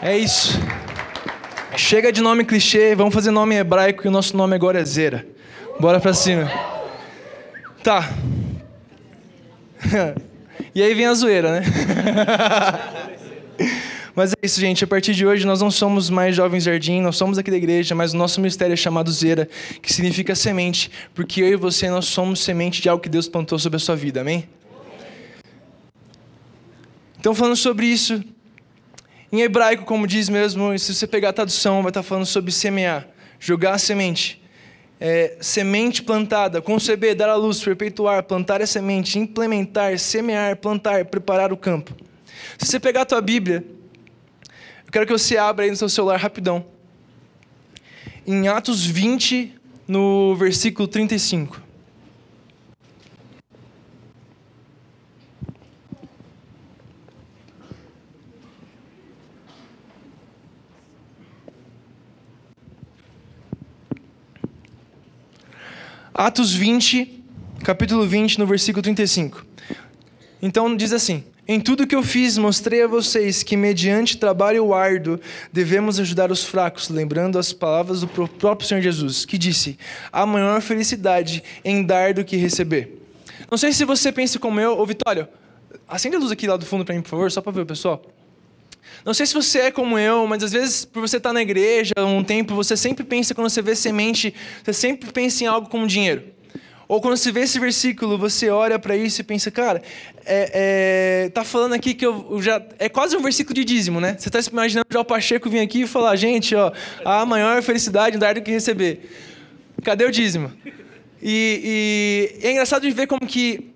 É isso. Chega de nome clichê, vamos fazer nome hebraico e o nosso nome agora é Zera. Bora pra cima. Tá. e aí vem a zoeira, né? Mas é isso, gente. A partir de hoje, nós não somos mais Jovens Jardim, nós somos aqui da igreja, mas o nosso mistério é chamado Zera, que significa semente, porque eu e você, nós somos semente de algo que Deus plantou sobre a sua vida, amém? Então, falando sobre isso, em hebraico, como diz mesmo, se você pegar a tradução, vai estar falando sobre semear, jogar a semente. É, semente plantada, conceber, dar à luz, perpetuar, plantar a semente, implementar, semear, plantar, preparar o campo. Se você pegar a tua Bíblia, eu quero que você abra aí no seu celular rapidão. Em Atos 20, no versículo 35. Atos 20, capítulo 20, no versículo 35. Então diz assim: Em tudo que eu fiz, mostrei a vocês que, mediante trabalho árduo, devemos ajudar os fracos, lembrando as palavras do próprio Senhor Jesus, que disse: Há maior felicidade em dar do que receber. Não sei se você pensa como eu, ô Vitória, acende a luz aqui lá do fundo para mim, por favor, só para ver o pessoal. Não sei se você é como eu, mas às vezes, por você estar na igreja um tempo, você sempre pensa, quando você vê semente, você sempre pensa em algo como dinheiro. Ou quando você vê esse versículo, você olha para isso e pensa, cara, é, é, tá falando aqui que eu já. É quase um versículo de dízimo, né? Você está imaginando já o Pacheco vir aqui e falar, gente, ó, a maior felicidade em dar do que receber. Cadê o dízimo? E, e é engraçado de ver como que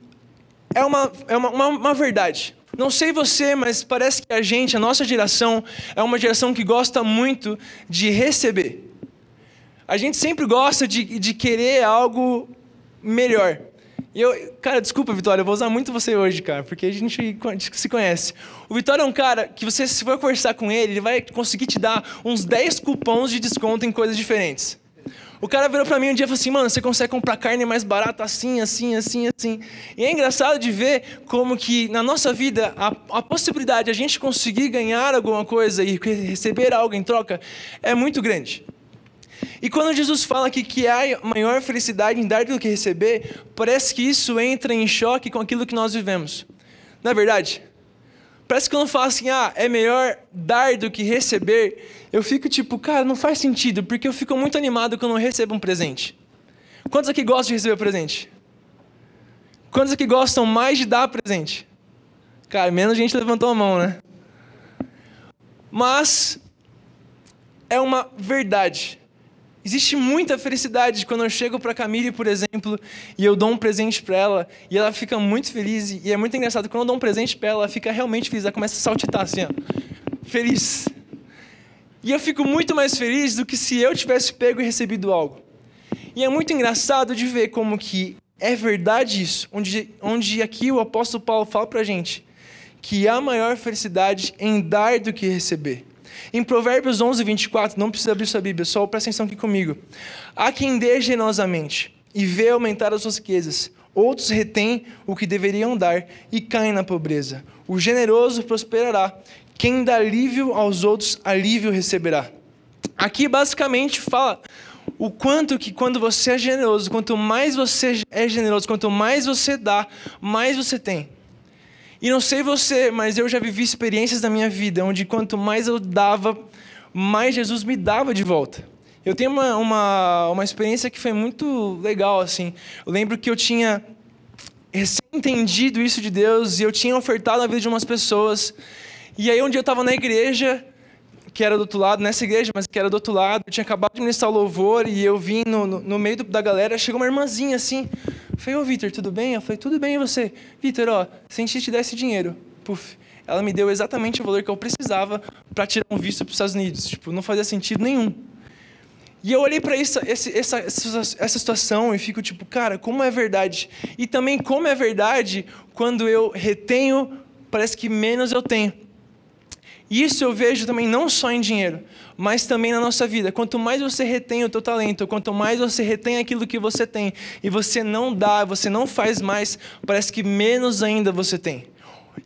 é uma, é uma, uma, uma verdade. Não sei você, mas parece que a gente, a nossa geração, é uma geração que gosta muito de receber. A gente sempre gosta de, de querer algo melhor. E eu, cara, desculpa, Vitória, eu vou usar muito você hoje, cara, porque a gente se conhece. O Vitória é um cara que você, se for conversar com ele, ele vai conseguir te dar uns 10 cupons de desconto em coisas diferentes. O cara virou para mim um dia e falou assim: mano, você consegue comprar carne mais barata assim, assim, assim, assim. E é engraçado de ver como que na nossa vida a, a possibilidade de a gente conseguir ganhar alguma coisa e receber algo em troca é muito grande. E quando Jesus fala aqui que há maior felicidade em dar do que receber, parece que isso entra em choque com aquilo que nós vivemos. Não é verdade? Parece que quando fala assim, ah, é melhor dar do que receber, eu fico tipo, cara, não faz sentido, porque eu fico muito animado quando eu recebo um presente. Quantos aqui gostam de receber presente? Quantos aqui gostam mais de dar presente? Cara, menos gente levantou a mão, né? Mas é uma verdade. Existe muita felicidade quando eu chego para Camille, por exemplo, e eu dou um presente para ela, e ela fica muito feliz, e é muito engraçado, quando eu dou um presente para ela, ela fica realmente feliz, ela começa a saltitar assim, ó, feliz. E eu fico muito mais feliz do que se eu tivesse pego e recebido algo. E é muito engraçado de ver como que é verdade isso, onde, onde aqui o apóstolo Paulo fala para gente que há maior felicidade em dar do que receber. Em Provérbios 11, 24, não precisa abrir sua Bíblia, só presta atenção aqui comigo. Há quem dê generosamente e vê aumentar as suas riquezas. Outros retêm o que deveriam dar e caem na pobreza. O generoso prosperará quem dá alívio aos outros, alívio receberá. Aqui basicamente fala o quanto que quando você é generoso, quanto mais você é generoso, quanto mais você dá, mais você tem. E não sei você, mas eu já vivi experiências da minha vida onde quanto mais eu dava, mais Jesus me dava de volta. Eu tenho uma, uma, uma experiência que foi muito legal, assim. Eu lembro que eu tinha entendido isso de Deus e eu tinha ofertado na vida de umas pessoas e aí um dia eu estava na igreja, que era do outro lado, nessa igreja, mas que era do outro lado, eu tinha acabado de ministrar o louvor e eu vim no, no, no meio da galera, chegou uma irmãzinha assim, falei, ô Vitor, tudo bem? Eu falei, tudo bem e você? Vitor, ó, se a gente te desse dinheiro, puf, ela me deu exatamente o valor que eu precisava para tirar um visto para os Estados Unidos, tipo, não fazia sentido nenhum. E eu olhei para essa, essa, essa situação e fico tipo, cara, como é verdade? E também como é verdade quando eu retenho, parece que menos eu tenho. Isso eu vejo também não só em dinheiro, mas também na nossa vida. Quanto mais você retém o teu talento, quanto mais você retém aquilo que você tem, e você não dá, você não faz mais, parece que menos ainda você tem.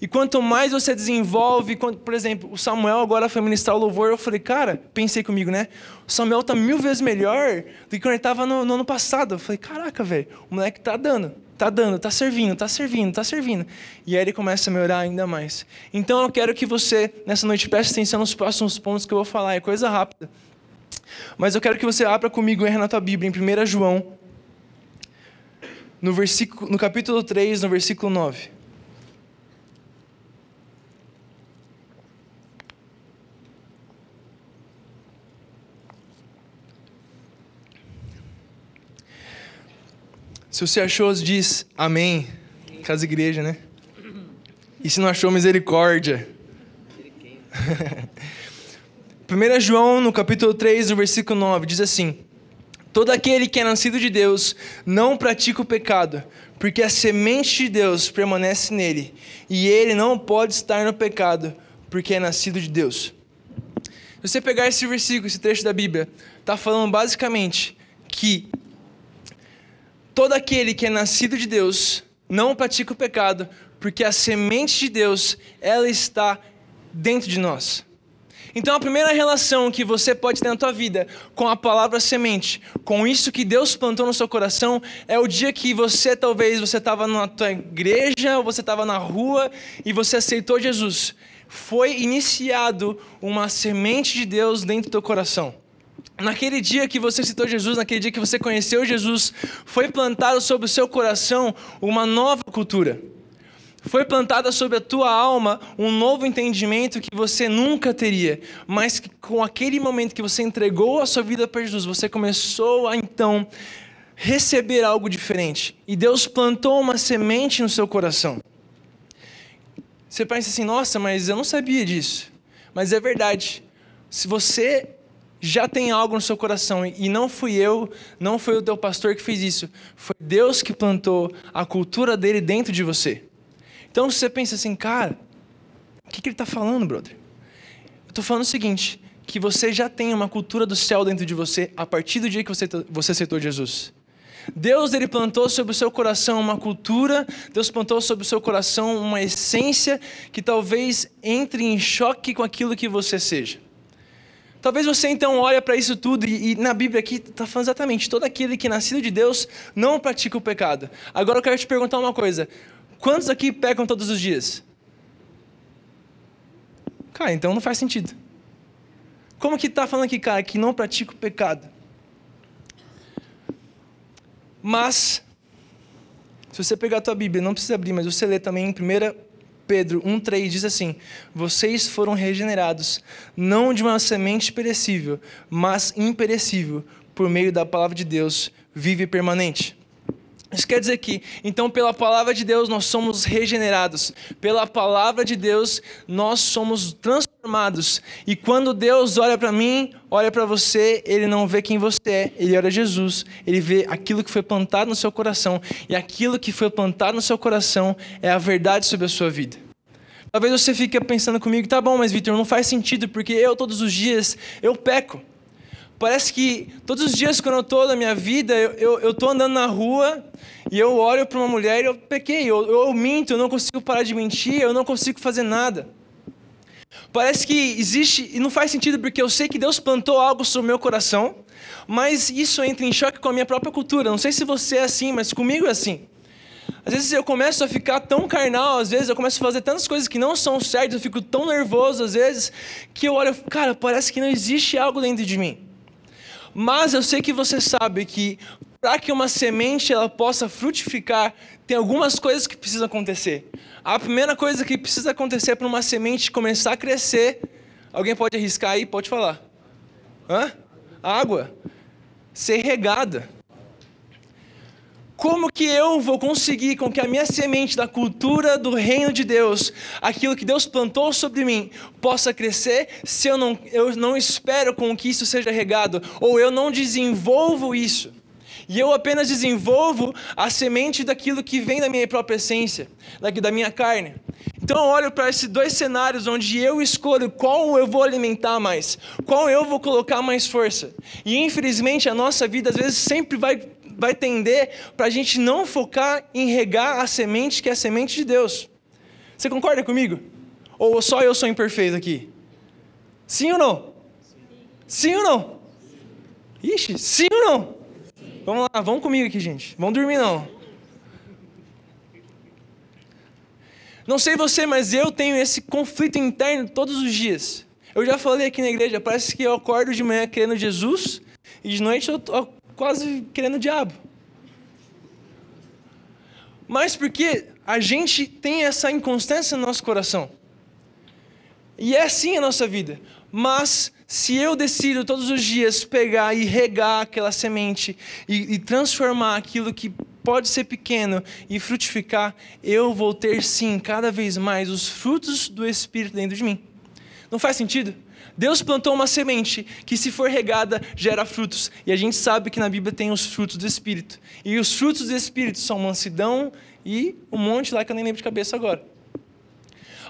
E quanto mais você desenvolve, quando, por exemplo, o Samuel agora foi ministrar o louvor, eu falei, cara, pensei comigo, né? O Samuel tá mil vezes melhor do que quando ele estava no, no, ano passado. Eu falei, caraca, velho, o moleque tá dando, tá dando, tá servindo, tá servindo, tá servindo. E aí ele começa a melhorar ainda mais. Então eu quero que você, nessa noite, preste atenção nos próximos pontos que eu vou falar, é coisa rápida. Mas eu quero que você abra comigo na tua Bíblia, em 1 João, no, versículo, no capítulo 3, no versículo 9. Se você achou, diz amém. Casa igreja, né? E se não achou, misericórdia. 1 João, no capítulo 3, no versículo 9, diz assim: Todo aquele que é nascido de Deus não pratica o pecado, porque a semente de Deus permanece nele, e ele não pode estar no pecado, porque é nascido de Deus. Se você pegar esse versículo, esse trecho da Bíblia, está falando basicamente que todo aquele que é nascido de Deus não pratica o pecado, porque a semente de Deus, ela está dentro de nós. Então a primeira relação que você pode ter na tua vida com a palavra semente, com isso que Deus plantou no seu coração, é o dia que você talvez você estava na tua igreja ou você estava na rua e você aceitou Jesus. Foi iniciado uma semente de Deus dentro do teu coração. Naquele dia que você citou Jesus, naquele dia que você conheceu Jesus, foi plantado sobre o seu coração uma nova cultura. Foi plantada sobre a tua alma um novo entendimento que você nunca teria, mas que com aquele momento que você entregou a sua vida para Jesus, você começou a então receber algo diferente. E Deus plantou uma semente no seu coração. Você pensa assim, nossa, mas eu não sabia disso. Mas é verdade. Se você já tem algo no seu coração e não fui eu, não foi o teu pastor que fez isso, foi Deus que plantou a cultura dele dentro de você. Então você pensa assim, cara, o que, que ele está falando, brother? Eu estou falando o seguinte, que você já tem uma cultura do céu dentro de você a partir do dia que você, você aceitou Jesus. Deus ele plantou sobre o seu coração uma cultura, Deus plantou sobre o seu coração uma essência que talvez entre em choque com aquilo que você seja. Talvez você então olhe para isso tudo e, e, na Bíblia aqui está falando exatamente todo aquele que é nascido de Deus não pratica o pecado. Agora eu quero te perguntar uma coisa: quantos aqui pecam todos os dias? Cara, então não faz sentido. Como que está falando aqui, cara, que não pratica o pecado? Mas, se você pegar a tua Bíblia, não precisa abrir, mas você lê também em 1 Pedro 1,3 diz assim: Vocês foram regenerados, não de uma semente perecível, mas imperecível, por meio da palavra de Deus, vive e permanente. Isso quer dizer que, então, pela palavra de Deus nós somos regenerados, pela palavra de Deus nós somos transformados. E quando Deus olha para mim, olha para você, Ele não vê quem você é, Ele olha Jesus, Ele vê aquilo que foi plantado no seu coração. E aquilo que foi plantado no seu coração é a verdade sobre a sua vida. Talvez você fique pensando comigo, tá bom, mas Vitor, não faz sentido, porque eu todos os dias eu peco. Parece que todos os dias quando eu estou na minha vida, eu estou andando na rua e eu olho para uma mulher e eu pequei, eu, eu minto, eu não consigo parar de mentir, eu não consigo fazer nada. Parece que existe, e não faz sentido porque eu sei que Deus plantou algo sobre o meu coração, mas isso entra em choque com a minha própria cultura. Não sei se você é assim, mas comigo é assim. Às vezes eu começo a ficar tão carnal, às vezes eu começo a fazer tantas coisas que não são certas, eu fico tão nervoso às vezes, que eu olho, cara, parece que não existe algo dentro de mim. Mas eu sei que você sabe que para que uma semente ela possa frutificar, tem algumas coisas que precisam acontecer. A primeira coisa que precisa acontecer para uma semente começar a crescer, alguém pode arriscar aí? Pode falar. Hã? Água. Ser regada. Como que eu vou conseguir com que a minha semente da cultura do reino de Deus, aquilo que Deus plantou sobre mim, possa crescer se eu não, eu não espero com que isso seja regado, ou eu não desenvolvo isso? E eu apenas desenvolvo a semente daquilo que vem da minha própria essência, da minha carne. Então eu olho para esses dois cenários onde eu escolho qual eu vou alimentar mais, qual eu vou colocar mais força. E infelizmente a nossa vida às vezes sempre vai vai tender para a gente não focar em regar a semente que é a semente de Deus. Você concorda comigo? Ou só eu sou imperfeito aqui? Sim ou não? Sim, ou não? Ixi, sim ou não? Vamos lá, vamos comigo aqui, gente. Vamos dormir não. Não sei você, mas eu tenho esse conflito interno todos os dias. Eu já falei aqui na igreja, parece que eu acordo de manhã querendo Jesus e de noite eu quase querendo o diabo. Mas porque a gente tem essa inconstância no nosso coração. E é assim a nossa vida. Mas se eu decido todos os dias pegar e regar aquela semente e, e, transformar aquilo que pode ser pequeno e frutificar, eu vou ter sim cada vez mais os frutos do Espírito dentro de mim. Não faz sentido? Deus plantou uma semente que, se for regada, gera frutos. E a gente sabe que na Bíblia tem os frutos do Espírito. E os frutos do Espírito são mansidão e um monte lá que eu nem lembro de cabeça agora.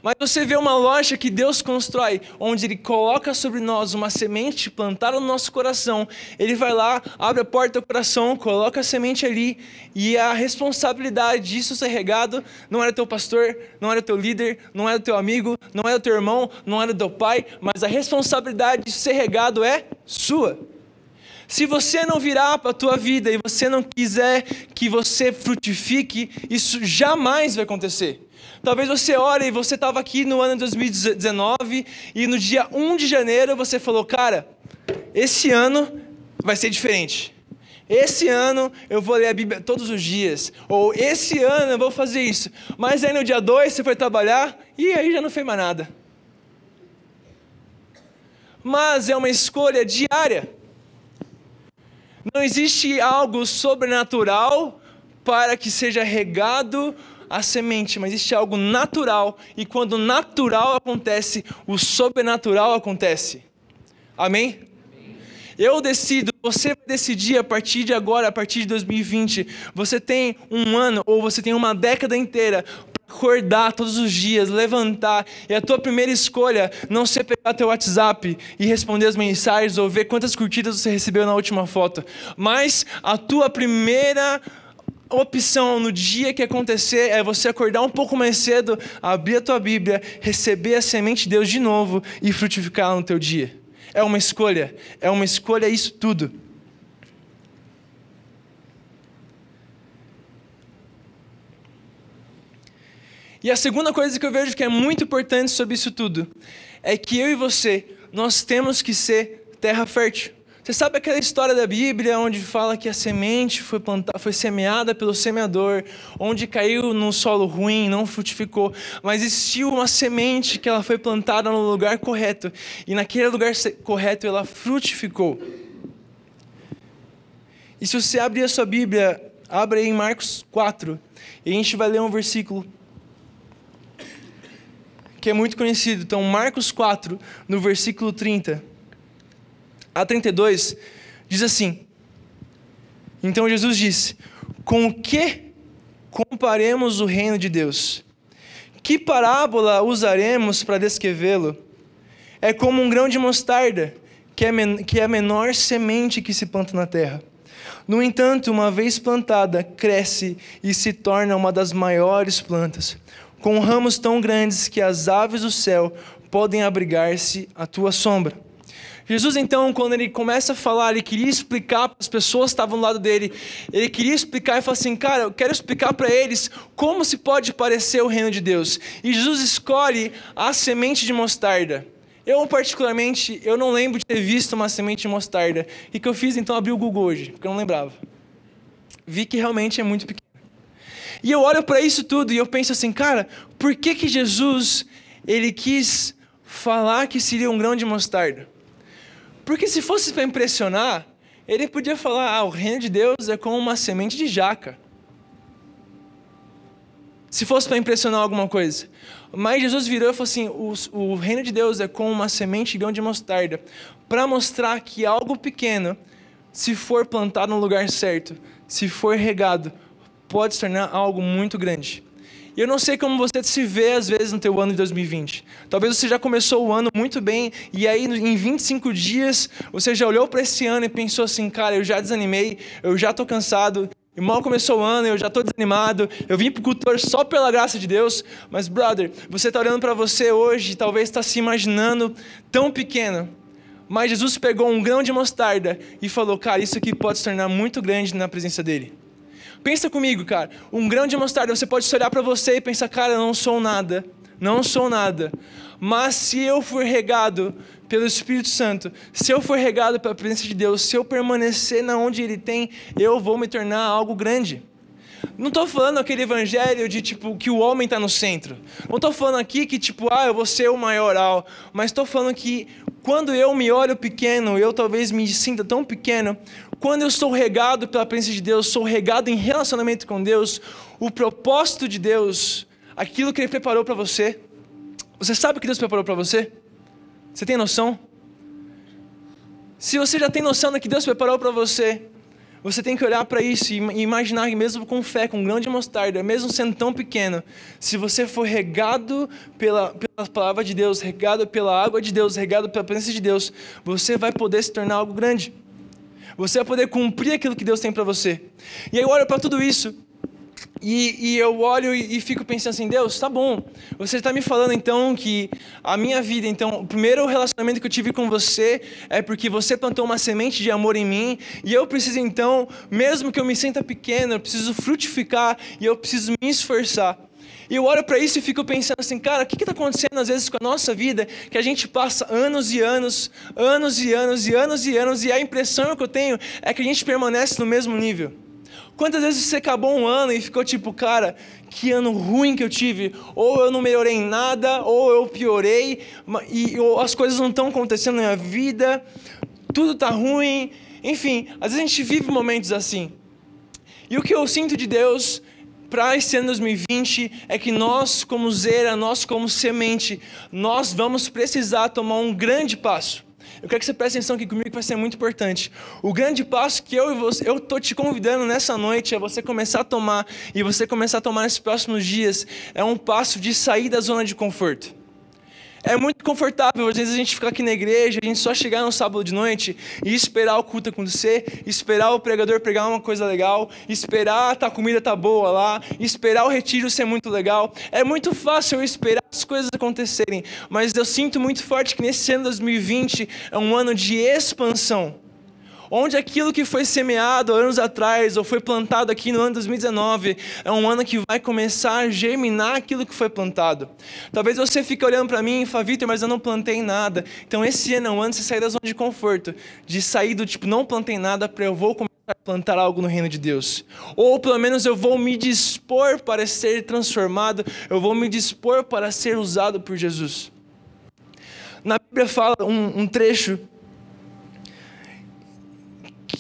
Mas você vê uma loja que Deus constrói, onde Ele coloca sobre nós uma semente plantada no nosso coração. Ele vai lá, abre a porta do coração, coloca a semente ali, e a responsabilidade disso ser regado não era teu pastor, não era teu líder, não era teu amigo, não era teu irmão, não era teu pai, mas a responsabilidade de ser regado é sua. Se você não virar para a tua vida e você não quiser que você frutifique, isso jamais vai acontecer. Talvez você ore e você estava aqui no ano de 2019 e no dia 1 de janeiro você falou, cara, esse ano vai ser diferente. Esse ano eu vou ler a Bíblia todos os dias. Ou esse ano eu vou fazer isso. Mas aí no dia 2 você foi trabalhar e aí já não fez mais nada. Mas é uma escolha diária. Não existe algo sobrenatural para que seja regado a semente, mas existe algo natural, e quando o natural acontece, o sobrenatural acontece. Amém? Eu decido, você vai decidir a partir de agora, a partir de 2020. Você tem um ano ou você tem uma década inteira para acordar todos os dias, levantar. E a tua primeira escolha não ser pegar teu WhatsApp e responder as mensagens ou ver quantas curtidas você recebeu na última foto. Mas a tua primeira opção no dia que acontecer é você acordar um pouco mais cedo, abrir a tua Bíblia, receber a semente de Deus de novo e frutificar no teu dia. É uma escolha, é uma escolha isso tudo. E a segunda coisa que eu vejo que é muito importante sobre isso tudo é que eu e você, nós temos que ser terra fértil. Você sabe aquela história da Bíblia onde fala que a semente foi, plantada, foi semeada pelo semeador, onde caiu num solo ruim, não frutificou, mas existiu uma semente que ela foi plantada no lugar correto, e naquele lugar correto ela frutificou. E se você abrir a sua Bíblia, abre aí em Marcos 4, e a gente vai ler um versículo que é muito conhecido. Então, Marcos 4, no versículo 30 a 32, diz assim: Então Jesus disse: Com que comparemos o reino de Deus? Que parábola usaremos para descrevê-lo? É como um grão de mostarda, que é, que é a menor semente que se planta na terra. No entanto, uma vez plantada, cresce e se torna uma das maiores plantas, com ramos tão grandes que as aves do céu podem abrigar-se à tua sombra. Jesus, então, quando ele começa a falar, ele queria explicar para as pessoas que estavam do lado dele, ele queria explicar e falar assim: cara, eu quero explicar para eles como se pode parecer o reino de Deus. E Jesus escolhe a semente de mostarda. Eu, particularmente, eu não lembro de ter visto uma semente de mostarda. E que eu fiz, então, abri o Google hoje, porque eu não lembrava. Vi que realmente é muito pequeno. E eu olho para isso tudo e eu penso assim, cara, por que que Jesus, ele quis falar que seria um grão de mostarda? Porque se fosse para impressionar, ele podia falar: ah, o reino de Deus é como uma semente de jaca. Se fosse para impressionar alguma coisa. Mas Jesus virou e falou assim: o, o reino de Deus é como uma semente de grão de mostarda. Para mostrar que algo pequeno, se for plantado no lugar certo, se for regado, pode se tornar algo muito grande. E eu não sei como você se vê às vezes no teu ano de 2020. Talvez você já começou o ano muito bem e aí em 25 dias você já olhou para esse ano e pensou assim, cara, eu já desanimei, eu já estou cansado E mal começou o ano, eu já estou desanimado. Eu vim para o cultor só pela graça de Deus. Mas, brother, você está olhando para você hoje, talvez está se imaginando tão pequeno. Mas Jesus pegou um grão de mostarda e falou: Cara, isso aqui pode se tornar muito grande na presença dele. Pensa comigo, cara. Um grão de mostarda, você pode olhar para você e pensar: Cara, eu não sou nada. Não sou nada. Mas se eu for regado pelo Espírito Santo, se eu for regado pela presença de Deus, se eu permanecer na onde Ele tem, eu vou me tornar algo grande. Não estou falando aquele evangelho de tipo que o homem está no centro. Não estou falando aqui que tipo ah eu vou ser o maioral, mas estou falando que quando eu me olho pequeno, eu talvez me sinta tão pequeno. Quando eu sou regado pela presença de Deus, sou regado em relacionamento com Deus, o propósito de Deus, aquilo que Ele preparou para você. Você sabe o que Deus preparou para você? Você tem noção? Se você já tem noção do que Deus preparou para você, você tem que olhar para isso e imaginar que mesmo com fé, com um grão de mostarda, mesmo sendo tão pequeno, se você for regado pela, pela palavra de Deus, regado pela água de Deus, regado pela presença de Deus, você vai poder se tornar algo grande. Você vai poder cumprir aquilo que Deus tem para você. E aí eu olho para tudo isso e, e, eu olho e, e, fico pensando assim, Deus, tá bom. Você está me falando então que a minha vida, então, o primeiro relacionamento que eu tive com você é porque você plantou uma semente de amor em mim e eu preciso então, mesmo que eu me sinta pequeno, eu preciso frutificar e eu preciso me esforçar. E eu olho para isso e fico pensando assim, cara, o que está acontecendo às vezes com a nossa vida que a gente passa anos e anos, anos e anos e anos e anos e a impressão que eu tenho é que a gente permanece no mesmo nível. Quantas vezes você acabou um ano e ficou tipo, cara, que ano ruim que eu tive? Ou eu não melhorei em nada, ou eu piorei, e ou as coisas não estão acontecendo na minha vida, tudo está ruim. Enfim, às vezes a gente vive momentos assim. E o que eu sinto de Deus para esse ano 2020 é que nós, como zera, nós, como semente, nós vamos precisar tomar um grande passo. Eu quero que você preste atenção aqui comigo que vai ser muito importante. O grande passo que eu e você, eu tô te convidando nessa noite é você começar a tomar e você começar a tomar nesses próximos dias é um passo de sair da zona de conforto. É muito confortável, às vezes, a gente ficar aqui na igreja, a gente só chegar no sábado de noite e esperar o culto acontecer, esperar o pregador pregar uma coisa legal, esperar a comida tá boa lá, esperar o retiro ser muito legal. É muito fácil eu esperar as coisas acontecerem, mas eu sinto muito forte que nesse ano 2020 é um ano de expansão onde aquilo que foi semeado anos atrás ou foi plantado aqui no ano 2019 é um ano que vai começar a germinar aquilo que foi plantado. Talvez você fique olhando para mim e fale, Vitor, mas eu não plantei nada. Então esse ano é um ano de sair da zona de conforto, de sair do tipo, não plantei nada para eu vou começar a plantar algo no reino de Deus. Ou pelo menos eu vou me dispor para ser transformado, eu vou me dispor para ser usado por Jesus. Na Bíblia fala um, um trecho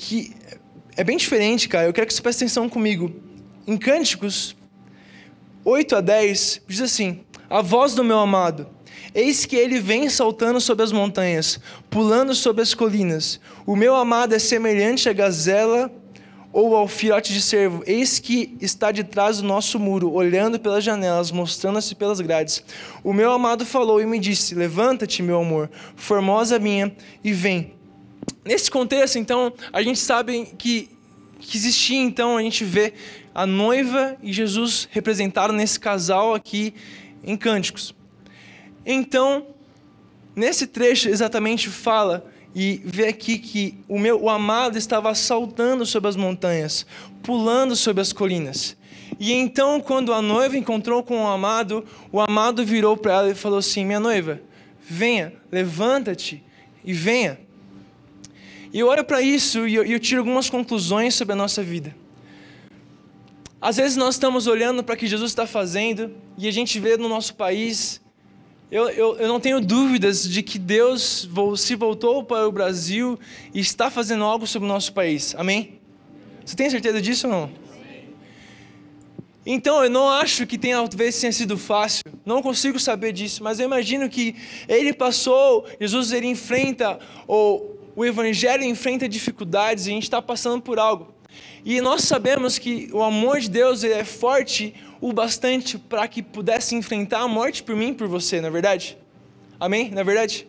que é bem diferente, cara. Eu quero que você preste atenção comigo. Em Cânticos 8 a 10, diz assim: A voz do meu amado. Eis que ele vem saltando sobre as montanhas, pulando sobre as colinas. O meu amado é semelhante à gazela ou ao filhote de cervo. Eis que está de trás do nosso muro, olhando pelas janelas, mostrando-se pelas grades. O meu amado falou e me disse: Levanta-te, meu amor, formosa minha, e vem. Nesse contexto, então, a gente sabe que, que existia, então, a gente vê a noiva e Jesus representaram nesse casal aqui em Cânticos. Então, nesse trecho exatamente fala e vê aqui que o meu o amado estava saltando sobre as montanhas, pulando sobre as colinas. E então, quando a noiva encontrou com o amado, o amado virou para ela e falou assim: Minha noiva, venha, levanta-te e venha. E eu olho para isso e eu, eu tiro algumas conclusões sobre a nossa vida. Às vezes nós estamos olhando para o que Jesus está fazendo e a gente vê no nosso país. Eu, eu, eu não tenho dúvidas de que Deus se voltou para o Brasil e está fazendo algo sobre o nosso país. Amém? Você tem certeza disso ou não? Então, eu não acho que tenha, talvez tenha sido fácil, não consigo saber disso, mas eu imagino que ele passou, Jesus ele enfrenta, ou o Evangelho enfrenta dificuldades e a gente está passando por algo. E nós sabemos que o amor de Deus é forte o bastante para que pudesse enfrentar a morte por mim e por você, não é verdade? Amém? Não é verdade?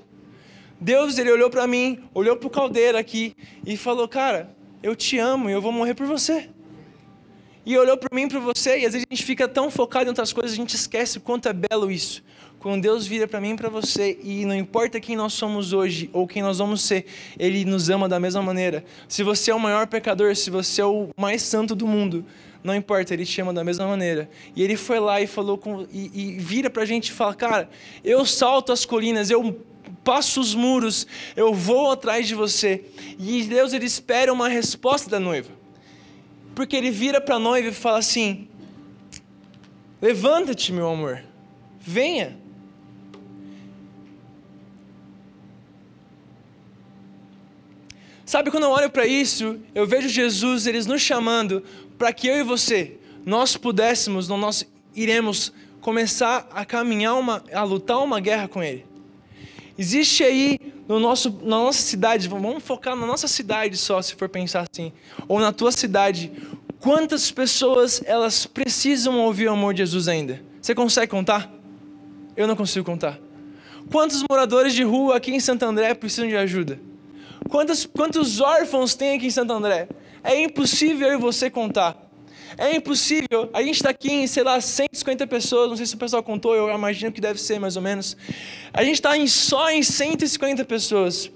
Deus ele olhou para mim, olhou para o caldeiro aqui e falou: Cara, eu te amo e eu vou morrer por você. E olhou para mim e para você, e às vezes a gente fica tão focado em outras coisas, a gente esquece o quanto é belo isso. Quando Deus vira para mim e para você, e não importa quem nós somos hoje ou quem nós vamos ser, Ele nos ama da mesma maneira. Se você é o maior pecador, se você é o mais santo do mundo, não importa, Ele te ama da mesma maneira. E Ele foi lá e falou com, e, e vira para a gente e fala: Cara, eu salto as colinas, eu passo os muros, eu vou atrás de você. E Deus ele espera uma resposta da noiva. Porque ele vira para a noiva e fala assim: Levanta-te, meu amor, venha. Sabe, quando eu olho para isso, eu vejo Jesus, eles nos chamando para que eu e você, nós pudéssemos, nós iremos começar a caminhar, uma, a lutar uma guerra com Ele. Existe aí no nosso, na nossa cidade, vamos focar na nossa cidade só, se for pensar assim, ou na tua cidade, quantas pessoas elas precisam ouvir o amor de Jesus ainda? Você consegue contar? Eu não consigo contar. Quantos moradores de rua aqui em Santo André precisam de ajuda? Quantos, quantos órfãos tem aqui em Santo André? É impossível eu e você contar. É impossível. A gente está aqui em, sei lá, 150 pessoas. Não sei se o pessoal contou, eu imagino que deve ser mais ou menos. A gente está em, só em 150 pessoas.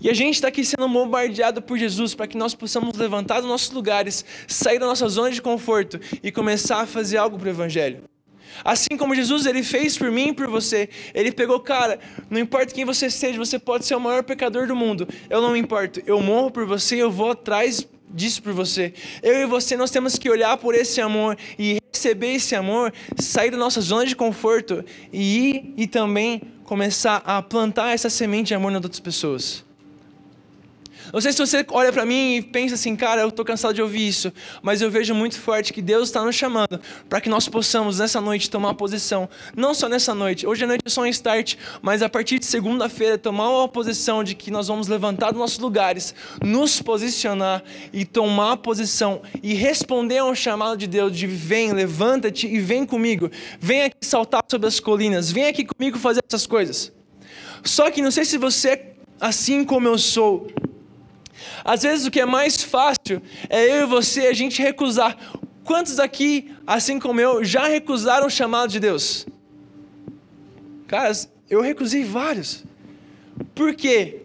E a gente está aqui sendo bombardeado por Jesus para que nós possamos levantar dos nossos lugares, sair da nossa zona de conforto e começar a fazer algo para o Evangelho. Assim como Jesus ele fez por mim e por você, ele pegou, cara, não importa quem você seja, você pode ser o maior pecador do mundo, eu não me importo, eu morro por você, eu vou atrás disso por você. Eu e você nós temos que olhar por esse amor e receber esse amor, sair da nossa zona de conforto e ir e também começar a plantar essa semente de amor nas outras pessoas. Não sei se você olha para mim e pensa assim, cara, eu estou cansado de ouvir isso, mas eu vejo muito forte que Deus está nos chamando para que nós possamos nessa noite tomar posição. Não só nessa noite, hoje à noite é só um start, mas a partir de segunda-feira tomar uma posição de que nós vamos levantar dos nossos lugares, nos posicionar e tomar posição e responder a um chamado de Deus de vem, levanta-te e vem comigo. Vem aqui saltar sobre as colinas, vem aqui comigo fazer essas coisas. Só que não sei se você, assim como eu sou, às vezes o que é mais fácil é eu e você a gente recusar. Quantos aqui, assim como eu, já recusaram o chamado de Deus? Caras, eu recusei vários. Por quê?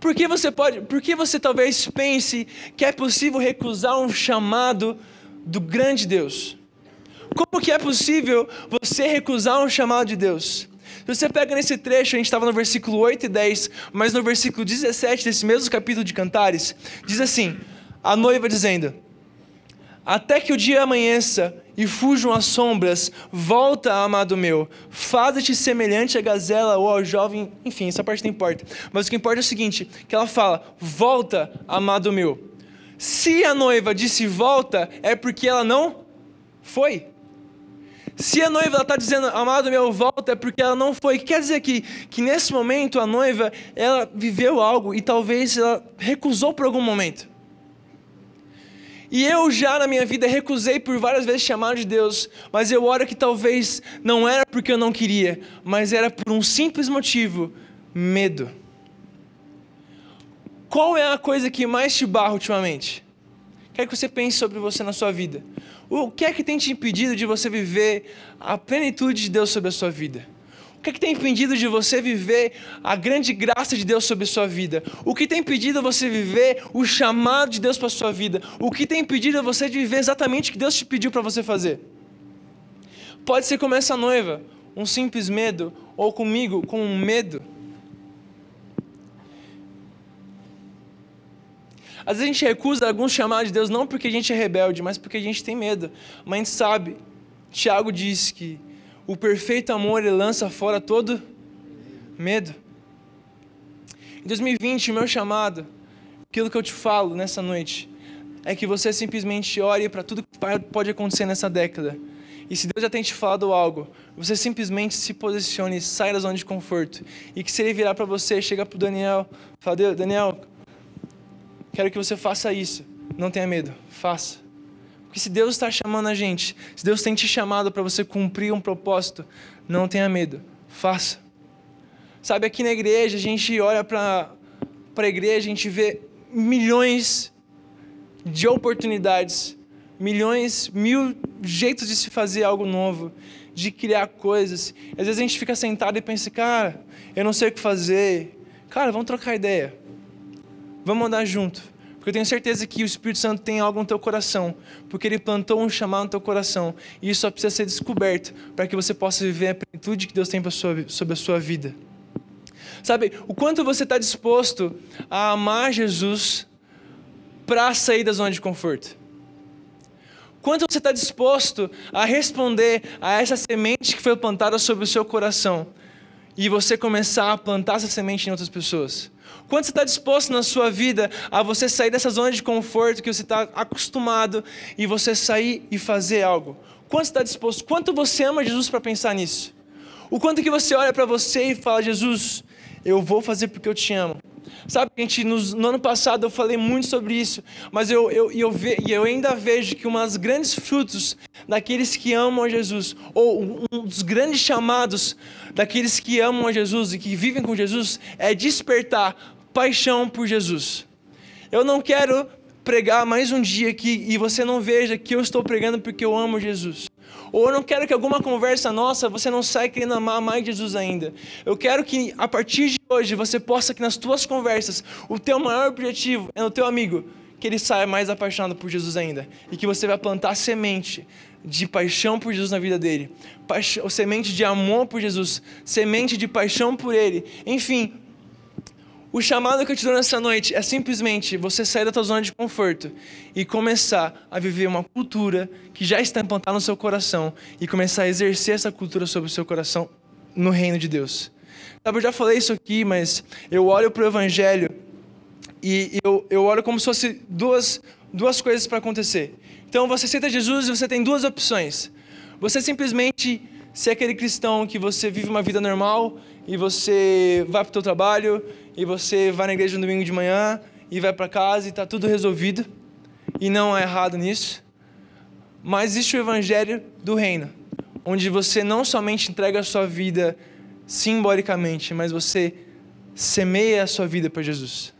Porque você pode, porque você talvez pense que é possível recusar um chamado do grande Deus? Como que é possível você recusar um chamado de Deus? Se você pega nesse trecho, a gente estava no versículo 8 e 10, mas no versículo 17 desse mesmo capítulo de Cantares, diz assim: a noiva dizendo: Até que o dia amanheça e fujam as sombras, volta, amado meu, faze-te semelhante à gazela ou ao jovem, enfim, essa parte não importa. Mas o que importa é o seguinte: que ela fala, volta, amado meu. Se a noiva disse volta, é porque ela não foi. Se a noiva está dizendo, amado meu, volta, é porque ela não foi. Quer dizer que, que nesse momento a noiva, ela viveu algo e talvez ela recusou por algum momento. E eu já na minha vida recusei por várias vezes chamar de Deus, mas eu oro que talvez não era porque eu não queria, mas era por um simples motivo: medo. Qual é a coisa que mais te barra ultimamente? Quero que você pense sobre você na sua vida. O que é que tem te impedido de você viver a plenitude de Deus sobre a sua vida? O que é que tem impedido de você viver a grande graça de Deus sobre a sua vida? O que tem impedido você viver o chamado de Deus para a sua vida? O que tem impedido você de viver exatamente o que Deus te pediu para você fazer? Pode ser como essa noiva, um simples medo, ou comigo, com um medo. Às vezes a gente recusa alguns chamados de Deus não porque a gente é rebelde, mas porque a gente tem medo. Mas a gente sabe, Tiago diz que o perfeito amor ele lança fora todo medo. Em 2020, o meu chamado, aquilo que eu te falo nessa noite, é que você simplesmente olhe para tudo que pode acontecer nessa década. E se Deus já tem te falado algo, você simplesmente se posicione, saia da zona de conforto. E que se ele virar para você, chega para o Daniel, fala, Daniel, Quero que você faça isso. Não tenha medo, faça. Porque se Deus está chamando a gente, se Deus tem te chamado para você cumprir um propósito, não tenha medo, faça. Sabe, aqui na igreja, a gente olha para a igreja, a gente vê milhões de oportunidades, milhões, mil jeitos de se fazer algo novo, de criar coisas. Às vezes a gente fica sentado e pensa, cara, eu não sei o que fazer. Cara, vamos trocar ideia. Vamos andar junto. Porque eu tenho certeza que o Espírito Santo tem algo no teu coração, porque ele plantou um chamado no teu coração, e isso só precisa ser descoberto para que você possa viver a plenitude que Deus tem sobre a sua vida. Sabe, o quanto você está disposto a amar Jesus para sair da zona de conforto? Quanto você está disposto a responder a essa semente que foi plantada sobre o seu coração e você começar a plantar essa semente em outras pessoas? Quanto você está disposto na sua vida a você sair dessa zona de conforto que você está acostumado e você sair e fazer algo? Quanto está disposto? Quanto você ama Jesus para pensar nisso? O quanto que você olha para você e fala, Jesus, eu vou fazer porque eu te amo. Sabe, gente, no ano passado eu falei muito sobre isso, mas eu, eu, eu, ve, eu ainda vejo que um dos grandes frutos daqueles que amam a Jesus, ou um dos grandes chamados daqueles que amam a Jesus e que vivem com Jesus, é despertar paixão por Jesus. Eu não quero pregar mais um dia aqui e você não veja que eu estou pregando porque eu amo Jesus. Ou eu não quero que alguma conversa nossa você não saia querendo amar mais Jesus ainda. Eu quero que a partir de hoje você possa que nas tuas conversas o teu maior objetivo é no teu amigo que ele saia mais apaixonado por Jesus ainda e que você vai plantar semente de paixão por Jesus na vida dele, paixão, semente de amor por Jesus, semente de paixão por ele. Enfim, o chamado que eu te dou nessa noite é simplesmente você sair da tua zona de conforto e começar a viver uma cultura que já está implantada no seu coração e começar a exercer essa cultura sobre o seu coração no reino de Deus. Sabe, eu já falei isso aqui, mas eu olho para o Evangelho e eu, eu olho como se fosse duas, duas coisas para acontecer. Então você aceita Jesus e você tem duas opções. Você simplesmente ser aquele cristão que você vive uma vida normal e você vai para o seu trabalho e você vai na igreja no domingo de manhã e vai para casa e está tudo resolvido e não há errado nisso. Mas existe o evangelho do reino, onde você não somente entrega a sua vida simbolicamente, mas você semeia a sua vida para Jesus.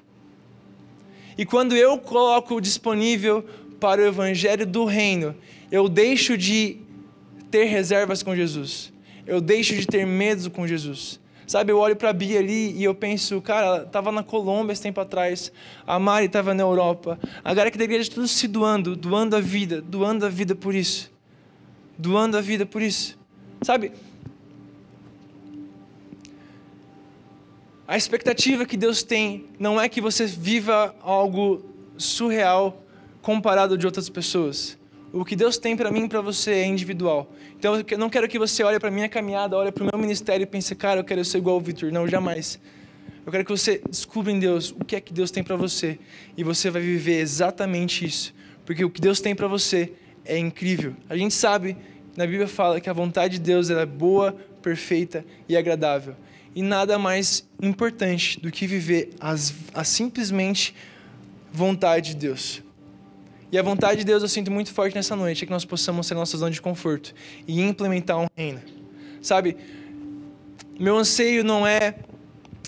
E quando eu coloco disponível para o evangelho do reino, eu deixo de ter reservas com Jesus. Eu deixo de ter medo com Jesus. Sabe, eu olho para a Bia ali e eu penso, cara, ela estava na Colômbia esse tempo atrás, a Mari estava na Europa, a galera aqui da igreja tudo se doando, doando a vida, doando a vida por isso. Doando a vida por isso. Sabe? A expectativa que Deus tem não é que você viva algo surreal comparado de outras pessoas. O que Deus tem para mim e para você é individual. Então eu não quero que você olhe para minha caminhada, olhe para o meu ministério e pense, cara, eu quero ser igual ao Victor. Não, jamais. Eu quero que você descubra em Deus o que é que Deus tem para você e você vai viver exatamente isso, porque o que Deus tem para você é incrível. A gente sabe, na Bíblia fala que a vontade de Deus é boa, perfeita e agradável. E nada mais importante do que viver as, a simplesmente vontade de Deus. E a vontade de Deus eu sinto muito forte nessa noite é que nós possamos ser nossa zona de conforto e implementar um reino. Sabe, meu anseio não é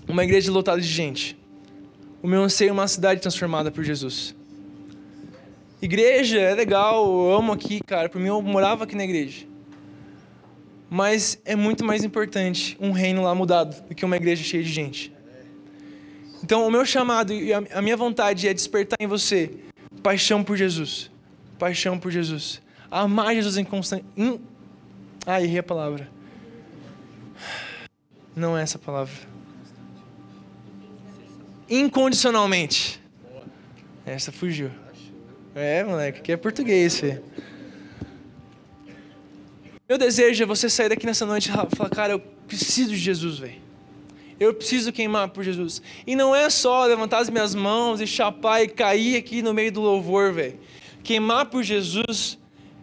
uma igreja lotada de gente. O meu anseio é uma cidade transformada por Jesus. Igreja é legal, eu amo aqui, cara. Por mim, eu morava aqui na igreja. Mas é muito mais importante um reino lá mudado do que uma igreja cheia de gente. Então, o meu chamado e a minha vontade é despertar em você Paixão por Jesus. Paixão por Jesus. Amar Jesus em constante. In... Ah, errei a palavra. Não é essa palavra. Incondicionalmente. Essa fugiu. É, moleque, que é português. Meu desejo é você sair daqui nessa noite e falar, cara, eu preciso de Jesus, velho. Eu preciso queimar por Jesus. E não é só levantar as minhas mãos e chapar e cair aqui no meio do louvor, velho. Queimar por Jesus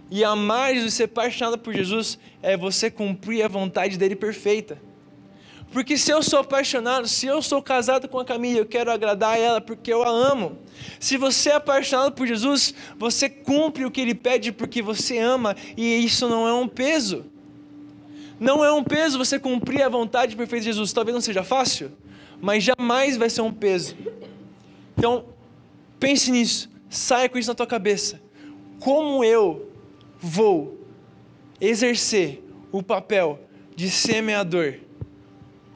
e amar Jesus, ser apaixonado por Jesus, é você cumprir a vontade dele perfeita. Porque se eu sou apaixonado, se eu sou casado com a Camila, eu quero agradar ela porque eu a amo. Se você é apaixonado por Jesus, você cumpre o que ele pede porque você ama e isso não é um peso. Não é um peso você cumprir a vontade perfeita de Jesus. Talvez não seja fácil, mas jamais vai ser um peso. Então, pense nisso. Saia com isso na tua cabeça. como eu vou exercer o papel de semeador?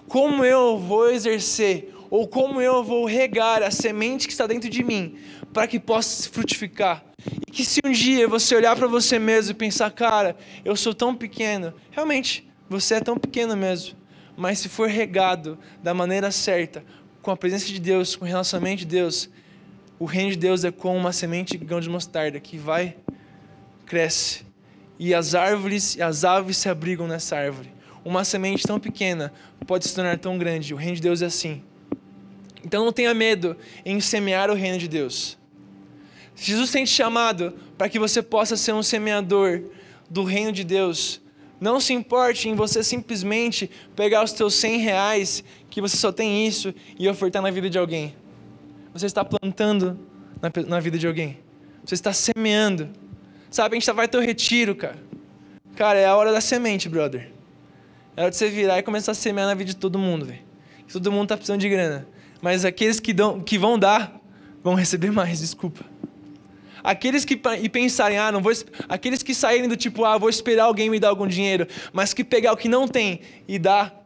Como eu vou exercer ou como eu vou regar a semente que está dentro de mim para que possa frutificar? E que se um dia você olhar para você mesmo e pensar, cara, eu sou tão pequeno, realmente, você é tão pequeno mesmo, mas se for regado da maneira certa, com a presença de Deus, com o relacionamento de Deus, o reino de Deus é como uma semente de grão de mostarda que vai, cresce, e as árvores e as aves se abrigam nessa árvore. Uma semente tão pequena pode se tornar tão grande. O reino de Deus é assim. Então não tenha medo em semear o reino de Deus. Jesus tem te chamado para que você possa ser um semeador do reino de Deus. Não se importe em você simplesmente pegar os teus 100 reais, que você só tem isso, e ofertar na vida de alguém. Você está plantando na, na vida de alguém. Você está semeando. Sabe, a gente vai ter o retiro, cara. Cara, é a hora da semente, brother. É hora de você virar e começar a semear na vida de todo mundo, velho. Todo mundo está precisando de grana. Mas aqueles que, dão, que vão dar, vão receber mais, desculpa. Aqueles que e pensarem, ah, não vou. Aqueles que saírem do tipo, ah, vou esperar alguém me dar algum dinheiro, mas que pegar o que não tem e dar,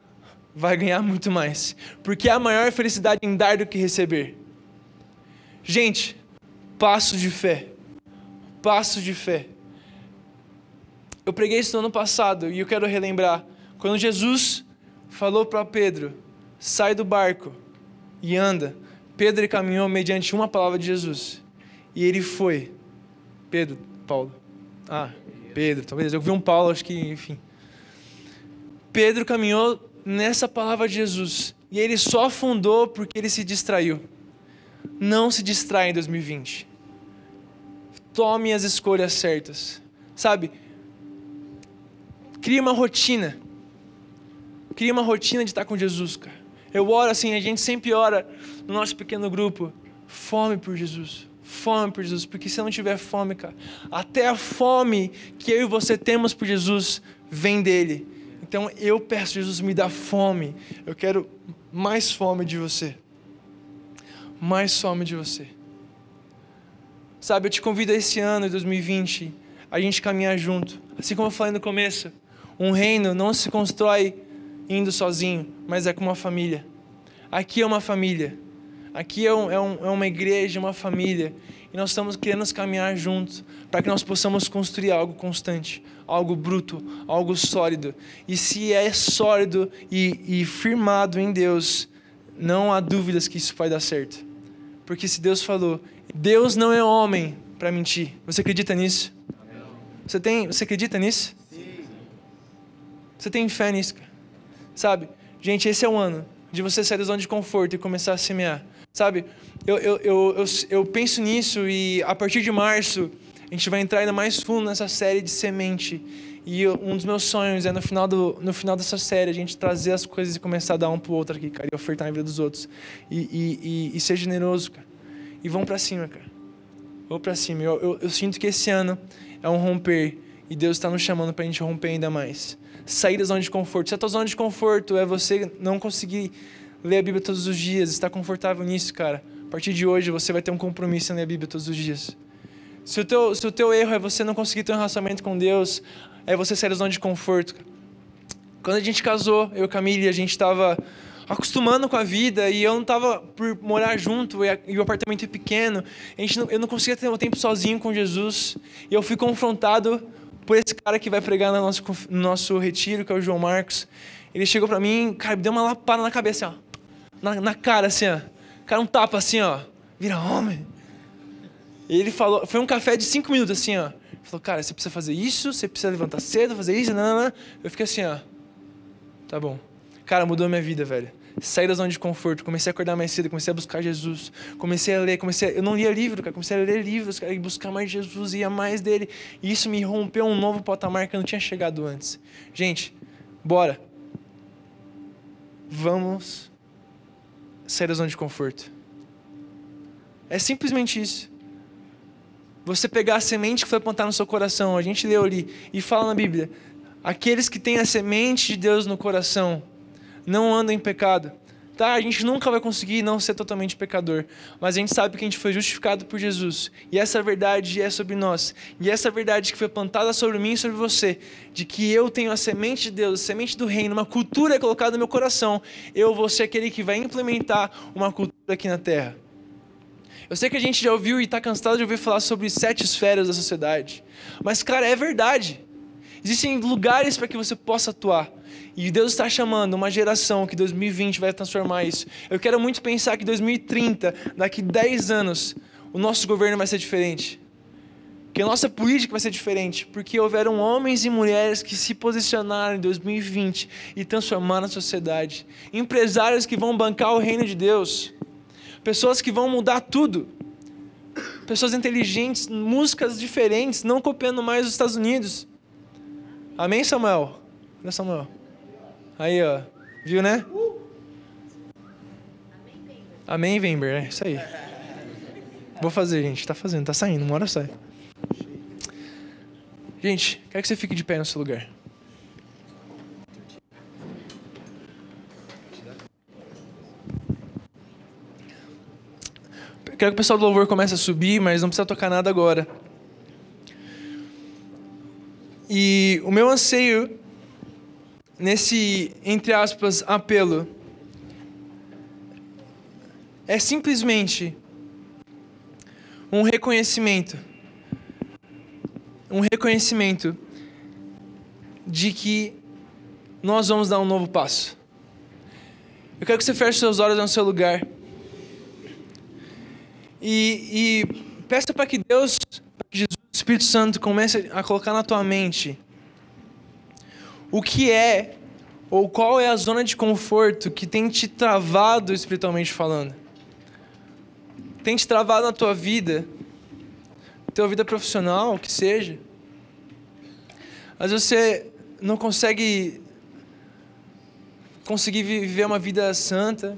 vai ganhar muito mais. Porque há maior felicidade em dar do que receber. Gente, passo de fé. Passo de fé. Eu preguei isso no ano passado e eu quero relembrar. Quando Jesus falou para Pedro: sai do barco e anda. Pedro caminhou mediante uma palavra de Jesus. E ele foi. Pedro, Paulo. Ah, Pedro, talvez. Eu vi um Paulo, acho que, enfim. Pedro caminhou nessa palavra de Jesus. E ele só afundou porque ele se distraiu. Não se distraia em 2020. Tome as escolhas certas. Sabe? Cria uma rotina. Cria uma rotina de estar com Jesus, cara. Eu oro assim, a gente sempre ora no nosso pequeno grupo. Fome por Jesus fome por Jesus, porque se não tiver fome, cara, até a fome que eu e você temos por Jesus vem dele. Então eu peço, Jesus, me dá fome. Eu quero mais fome de você. Mais fome de você. Sabe, eu te convido a esse ano, 2020, a gente caminhar junto. Assim como eu falei no começo, um reino não se constrói indo sozinho, mas é com uma família. Aqui é uma família. Aqui é, um, é, um, é uma igreja, uma família. E nós estamos querendo caminhar juntos para que nós possamos construir algo constante, algo bruto, algo sólido. E se é sólido e, e firmado em Deus, não há dúvidas que isso vai dar certo. Porque se Deus falou, Deus não é homem para mentir. Você acredita nisso? Você, tem, você acredita nisso? Sim. Você tem fé nisso? Sabe? Gente, esse é o ano de você sair da zona de conforto e começar a semear. Sabe, eu, eu, eu, eu, eu penso nisso e a partir de março a gente vai entrar ainda mais fundo nessa série de semente. E um dos meus sonhos é no final, do, no final dessa série a gente trazer as coisas e começar a dar um pro outro aqui, cara, e ofertar na vida dos outros. E, e, e, e ser generoso, cara. E vão para cima, cara. Vão para cima. Eu, eu, eu, sinto que esse ano é um romper. E Deus está nos chamando para a gente romper ainda mais. Sair da zona de conforto. Se a tua zona de conforto é você não conseguir ler a Bíblia todos os dias, estar confortável nisso, cara. A partir de hoje você vai ter um compromisso em ler a Bíblia todos os dias. Se o teu, se o teu erro é você não conseguir ter um relacionamento com Deus, é você sair da zona de conforto. Quando a gente casou, eu e Camille, a gente estava acostumando com a vida e eu não estava por morar junto e, a, e, o apartamento é pequeno. A gente não, eu não conseguia ter um tempo sozinho com Jesus. E eu fui confrontado por esse cara que vai pregar no nosso, no nosso retiro, que é o João Marcos. Ele chegou para mim, cara, me deu uma lapada na cabeça, ó na, na cara, assim, ó. O cara um tapa assim, ó. Vira homem. E ele falou, foi um café de cinco minutos, assim, ó. Ele falou, cara, você precisa fazer isso, você precisa levantar cedo, fazer isso, não. Eu fiquei assim, ó. Tá bom. Cara, mudou a minha vida, velho. Saí da zona de conforto, comecei a acordar mais cedo, comecei a buscar Jesus, comecei a ler, comecei a... eu não lia livro, cara, comecei a ler livros, cara, e buscar mais Jesus, ia mais dele, e isso me rompeu um novo patamar que eu não tinha chegado antes. Gente, bora. Vamos sair da zona de conforto. É simplesmente isso. Você pegar a semente que foi plantada no seu coração, a gente leu ali, e fala na Bíblia: aqueles que têm a semente de Deus no coração não andam em pecado. Tá, a gente nunca vai conseguir não ser totalmente pecador, mas a gente sabe que a gente foi justificado por Jesus. E essa verdade é sobre nós. E essa verdade que foi plantada sobre mim e sobre você, de que eu tenho a semente de Deus, a semente do reino, uma cultura colocada no meu coração, eu vou ser aquele que vai implementar uma cultura aqui na terra. Eu sei que a gente já ouviu e está cansado de ouvir falar sobre sete esferas da sociedade, mas, cara, é verdade. Existem lugares para que você possa atuar. E Deus está chamando uma geração que 2020 vai transformar isso. Eu quero muito pensar que 2030, daqui 10 anos, o nosso governo vai ser diferente. Que a nossa política vai ser diferente. Porque houveram homens e mulheres que se posicionaram em 2020 e transformaram a sociedade. Empresários que vão bancar o reino de Deus. Pessoas que vão mudar tudo. Pessoas inteligentes, músicas diferentes, não copiando mais os Estados Unidos. Amém, Samuel? Olha, Samuel. Aí, ó. Viu, né? Amém, Vember. É isso aí. Vou fazer, gente. Tá fazendo, tá saindo. Uma hora sai. Gente, quero que você fique de pé no seu lugar. Quero que o pessoal do louvor comece a subir, mas não precisa tocar nada agora. E o meu anseio nesse, entre aspas, apelo é simplesmente um reconhecimento. Um reconhecimento de que nós vamos dar um novo passo. Eu quero que você feche seus olhos no seu lugar. E, e peça para que Deus, para que Jesus, Espírito Santo, comece a colocar na tua mente o que é ou qual é a zona de conforto que tem te travado espiritualmente falando? Tem te travado na tua vida, tua vida profissional, o que seja. Vezes você não consegue conseguir viver uma vida santa.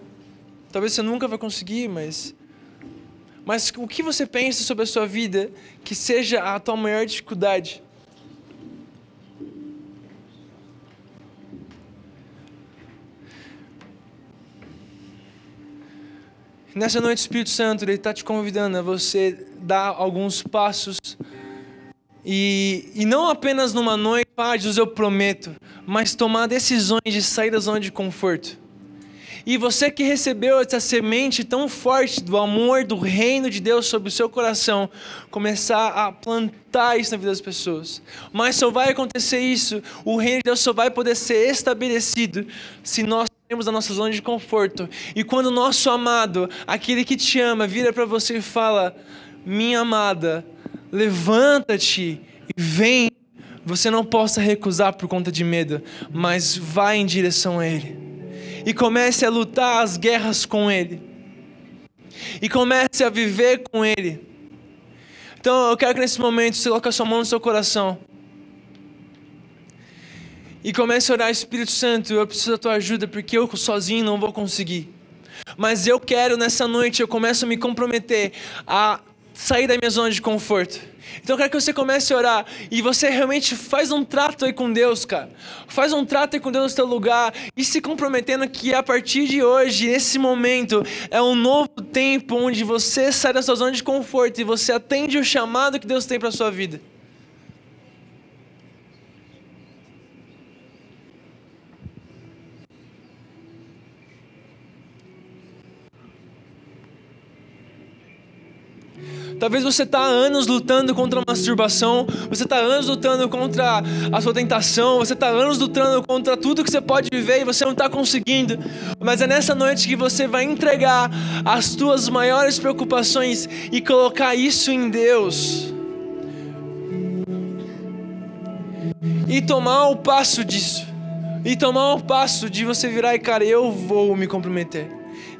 Talvez você nunca vai conseguir, mas mas o que você pensa sobre a sua vida que seja a tua maior dificuldade? Nessa noite, Espírito Santo ele está te convidando a você dar alguns passos e, e não apenas numa noite, ah, Jesus, eu prometo, mas tomar decisões de sair da zona de conforto. E você que recebeu essa semente tão forte do amor do reino de Deus sobre o seu coração, começar a plantar isso na vida das pessoas. Mas só vai acontecer isso, o reino de Deus só vai poder ser estabelecido se nós sairmos da nossa zona de conforto. E quando o nosso amado, aquele que te ama, vira para você e fala: Minha amada, levanta-te e vem. Você não possa recusar por conta de medo, mas vá em direção a Ele. E comece a lutar as guerras com Ele. E comece a viver com Ele. Então eu quero que nesse momento você coloque a sua mão no seu coração. E comece a orar, Espírito Santo, eu preciso da tua ajuda, porque eu sozinho não vou conseguir. Mas eu quero nessa noite, eu começo a me comprometer a sair da minha zona de conforto. Então eu quero que você comece a orar e você realmente faz um trato aí com Deus, cara. Faz um trato aí com Deus no teu lugar e se comprometendo que a partir de hoje, nesse momento, é um novo tempo onde você sai da sua zona de conforto e você atende o chamado que Deus tem para sua vida. Talvez você está anos lutando contra a masturbação, você está anos lutando contra a sua tentação, você está anos lutando contra tudo que você pode viver e você não está conseguindo. Mas é nessa noite que você vai entregar as tuas maiores preocupações e colocar isso em Deus. E tomar o passo disso. E tomar o passo de você virar e, cara, eu vou me comprometer.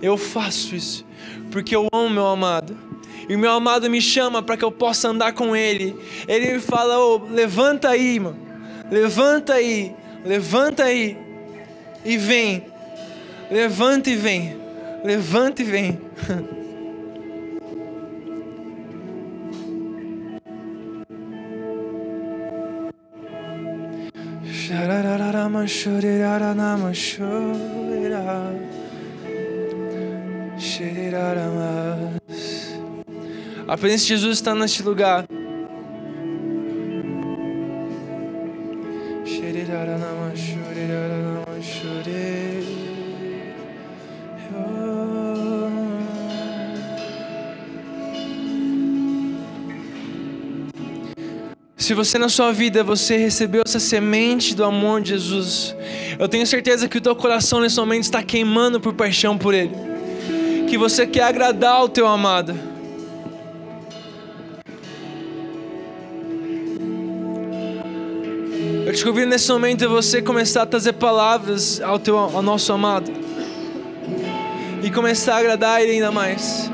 Eu faço isso. Porque eu amo meu amado e meu amado me chama para que eu possa andar com Ele. Ele me fala: oh, levanta aí, mano. Levanta aí, levanta aí e vem. Levanta e vem. Levanta e vem. A presença de Jesus está neste lugar. Se você na sua vida você recebeu essa semente do amor de Jesus, eu tenho certeza que o teu coração nesse momento está queimando por paixão por Ele, que você quer agradar o teu amado. Eu te convido nesse momento a você começar a trazer palavras ao, teu, ao nosso amado e começar a agradar Ele ainda mais.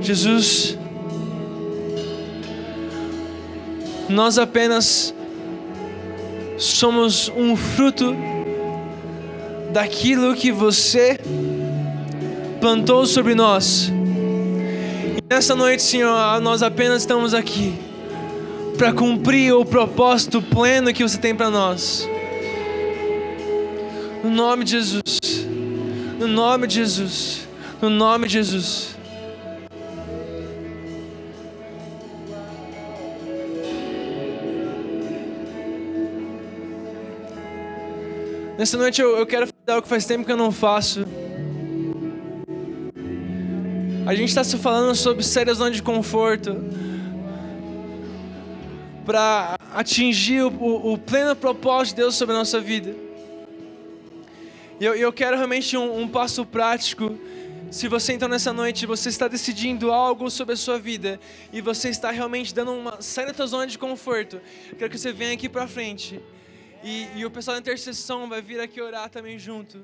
Jesus, nós apenas somos um fruto daquilo que você plantou sobre nós. E nessa noite, Senhor, nós apenas estamos aqui para cumprir o propósito pleno que você tem para nós. No nome de Jesus. No nome de Jesus. No nome de Jesus. Nessa noite eu, eu quero fazer algo que faz tempo que eu não faço. A gente está se falando sobre sérias zonas de conforto para atingir o, o, o, pleno propósito de Deus sobre a nossa vida. E eu, eu quero realmente um, um passo prático. Se você então nessa noite você está decidindo algo sobre a sua vida e você está realmente dando uma sua zona de conforto, quero que você venha aqui para frente. E, e o pessoal da intercessão vai vir aqui orar também junto.